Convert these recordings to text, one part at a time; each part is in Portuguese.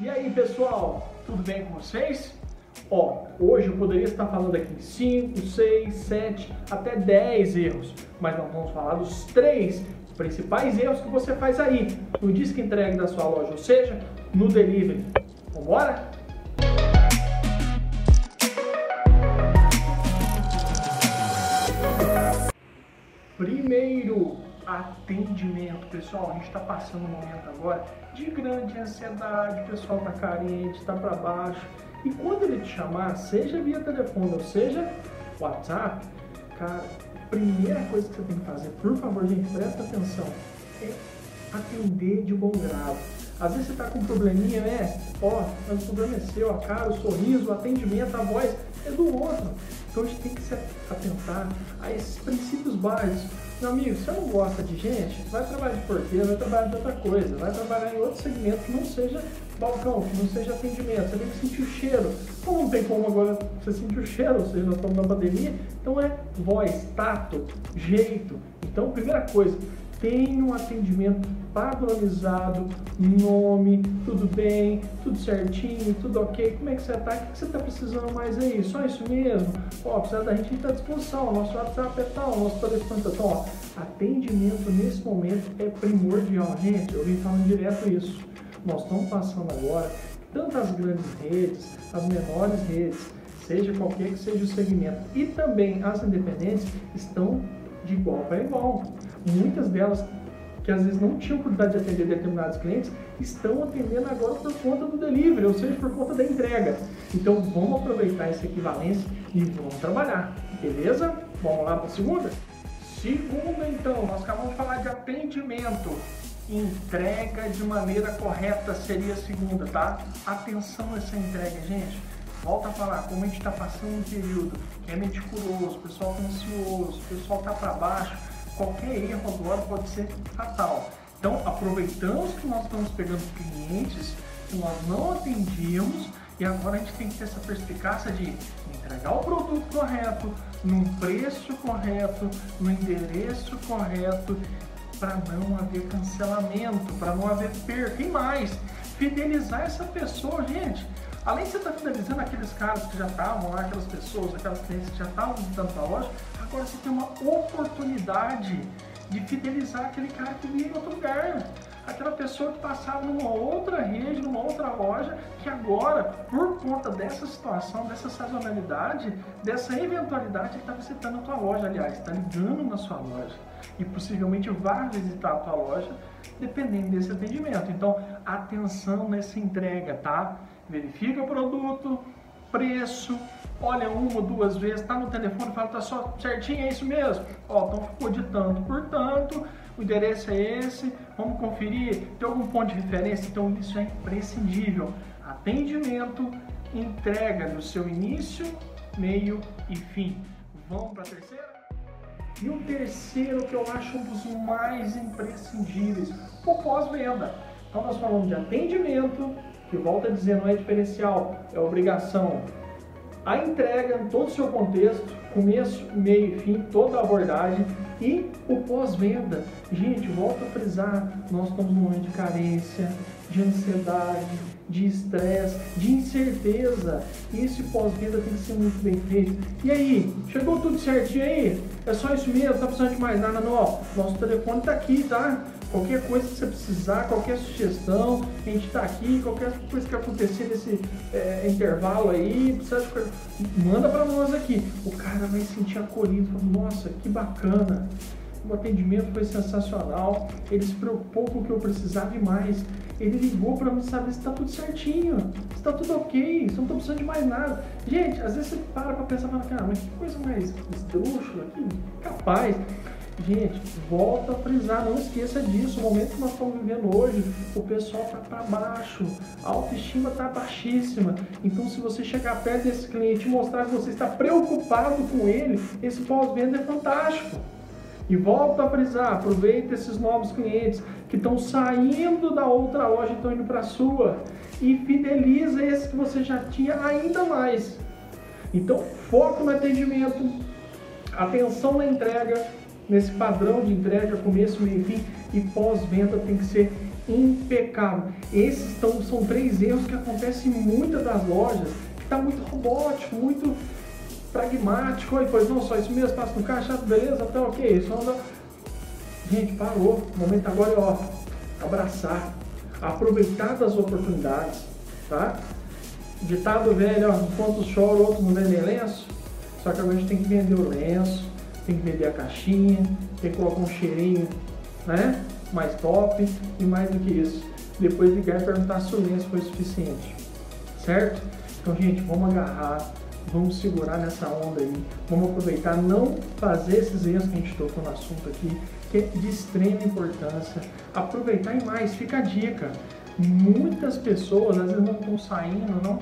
E aí pessoal, tudo bem com vocês? Ó, hoje eu poderia estar falando aqui 5, 6, 7, até 10 erros, mas nós vamos falar dos três principais erros que você faz aí no disco entregue da sua loja, ou seja, no delivery. Vambora? Primeiro, atendimento. Pessoal, a gente está passando um momento agora de grande ansiedade, o pessoal está carente, está para baixo. E quando ele te chamar, seja via telefone ou seja WhatsApp, cara, primeira coisa que você tem que fazer, por favor, gente, presta atenção, é atender de bom grado. Às vezes você está com um probleminha, né? Ó, mas o problema é seu, a cara, o sorriso, o atendimento, a voz é do outro. Então a gente tem que se atentar a esses princípios básicos. Meu amigo, se você não gosta de gente, vai trabalhar de porteiro, vai trabalhar de outra coisa, vai trabalhar em outro segmento que não seja balcão, que não seja atendimento. Você tem que sentir o cheiro. Como não tem como agora você sentir o cheiro, ou seja, nós estamos na pandemia, então é voz, tato, jeito. Então, primeira coisa, tem um atendimento padronizado, nome, tudo bem, tudo certinho, tudo ok, como é que você está, o que você está precisando mais aí? Só isso mesmo? Ó, precisa da gente está à disposição, nosso WhatsApp é tal, nosso telefone é tal. Ó, atendimento nesse momento é primordial, gente, eu vim falando direto isso. Nós estamos passando agora, tanto as grandes redes, as menores redes, seja qualquer que seja o segmento, e também as independentes estão de igual para igual. Muitas delas que às vezes não tinham oportunidade de atender determinados clientes, estão atendendo agora por conta do delivery, ou seja, por conta da entrega. Então vamos aproveitar essa equivalência e vamos trabalhar, beleza? Vamos lá para a segunda? Segunda então, nós acabamos de falar de atendimento. Entrega de maneira correta seria a segunda, tá? Atenção a essa entrega, gente. Volta a falar, como a gente está passando um período que é meticuloso, o pessoal está ansioso, o pessoal está para baixo, qualquer erro agora pode ser fatal. Então, aproveitamos que nós estamos pegando clientes que nós não atendíamos e agora a gente tem que ter essa perspicácia de entregar o produto correto, num preço correto, no endereço correto, para não haver cancelamento, para não haver perda. E mais, fidelizar essa pessoa, gente. Além de você estar tá fidelizando aqueles caras que já estavam lá, aquelas pessoas, aquelas clientes que já estavam visitando a loja, agora você tem uma oportunidade de fidelizar aquele cara que vinha em outro lugar. Aquela pessoa que passava numa outra rede, numa outra loja, que agora, por conta dessa situação, dessa sazonalidade, dessa eventualidade, ele está visitando a tua loja, aliás, está ligando na sua loja. E possivelmente vai visitar a tua loja, dependendo desse atendimento. Então, atenção nessa entrega, tá? Verifica o produto, preço, olha uma ou duas vezes, tá no telefone, fala, tá só certinho, é isso mesmo? Ó, então ficou de tanto por tanto, o endereço é esse, vamos conferir, tem algum ponto de referência? Então isso é imprescindível. Atendimento, entrega no seu início, meio e fim. Vamos para a terceira? E o terceiro que eu acho um dos mais imprescindíveis, o pós-venda. Então nós falamos de atendimento, que volta a dizer não é diferencial, é obrigação. A entrega todo o seu contexto, começo, meio e fim, toda a abordagem e o pós-venda. Gente, volto a frisar, nós estamos num momento de carência, de ansiedade, de estresse, de incerteza. E esse pós-venda tem que ser muito bem feito. E aí, chegou tudo certinho aí? É só isso mesmo? Tá precisando de mais nada? Não, nosso telefone tá aqui, tá? Qualquer coisa que você precisar, qualquer sugestão, a gente está aqui, qualquer coisa que acontecer nesse é, intervalo aí, precisa, manda para nós aqui. O cara vai sentir acolhido, fala, nossa, que bacana. O atendimento foi sensacional, ele se preocupou com o que eu precisava e mais. Ele ligou para mim saber se está tudo certinho, se está tudo ok, se não estou precisando de mais nada. Gente, às vezes você para para pensar, fala, cara, mas que coisa mais esdrúxula, que capaz. Gente, volta a frisar, não esqueça disso. O momento que nós estamos vivendo hoje, o pessoal está para baixo, a autoestima está baixíssima. Então, se você chegar perto desse cliente e mostrar que você está preocupado com ele, esse pós-venda é fantástico. E volta a frisar, aproveita esses novos clientes que estão saindo da outra loja e estão indo para a sua e fideliza esses que você já tinha ainda mais. Então, foco no atendimento, atenção na entrega, nesse padrão de entrega, começo, meio e fim, e pós-venda tem que ser impecável. Esses tão, são três erros que acontecem em muitas das lojas, que está muito robótico, muito pragmático. Oi, pois não, só isso mesmo, passa no caixa, beleza, então ok, isso anda. Gente, parou. O momento agora é ó, abraçar, aproveitar das oportunidades, tá? Ditado velho, ó, enquanto chora, outros não vendem lenço. Só que agora a gente tem que vender o lenço, tem que vender a caixinha, tem que colocar um cheirinho, né? Mais top e mais do que isso. Depois ligar e perguntar se o lenço foi suficiente. Certo? Então, gente, vamos agarrar, vamos segurar nessa onda aí, vamos aproveitar, não fazer esses erros que a gente tocou no assunto aqui, que é de extrema importância. Aproveitar e mais, fica a dica. Muitas pessoas às vezes não estão saindo, não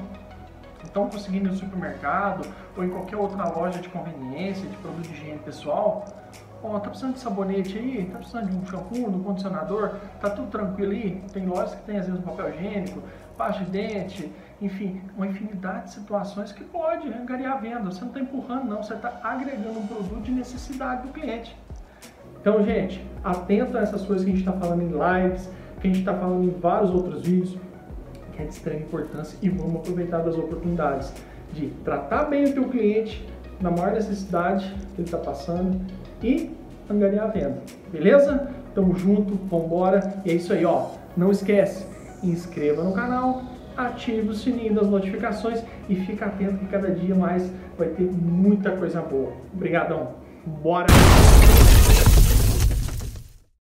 estão conseguindo ir no supermercado ou em qualquer outra loja de conveniência, de produto de higiene pessoal. Ó, tá precisando de sabonete aí? Tá precisando de um shampoo, de um condicionador? Tá tudo tranquilo aí? Tem lojas que tem às vezes um papel higiênico, pasta de dente, enfim, uma infinidade de situações que pode angariar a venda. Você não está empurrando, não, você está agregando um produto de necessidade do cliente. Então, gente, atento a essas coisas que a gente está falando em lives, que a gente está falando em vários outros vídeos, que é de extrema importância e vamos aproveitar das oportunidades de tratar bem o teu cliente na maior necessidade que ele está passando e angariar a venda. Beleza? Tamo junto, vambora. E é isso aí, ó. Não esquece, inscreva no canal, ative o sininho das notificações e fica atento que cada dia mais vai ter muita coisa boa. Obrigadão. Bora!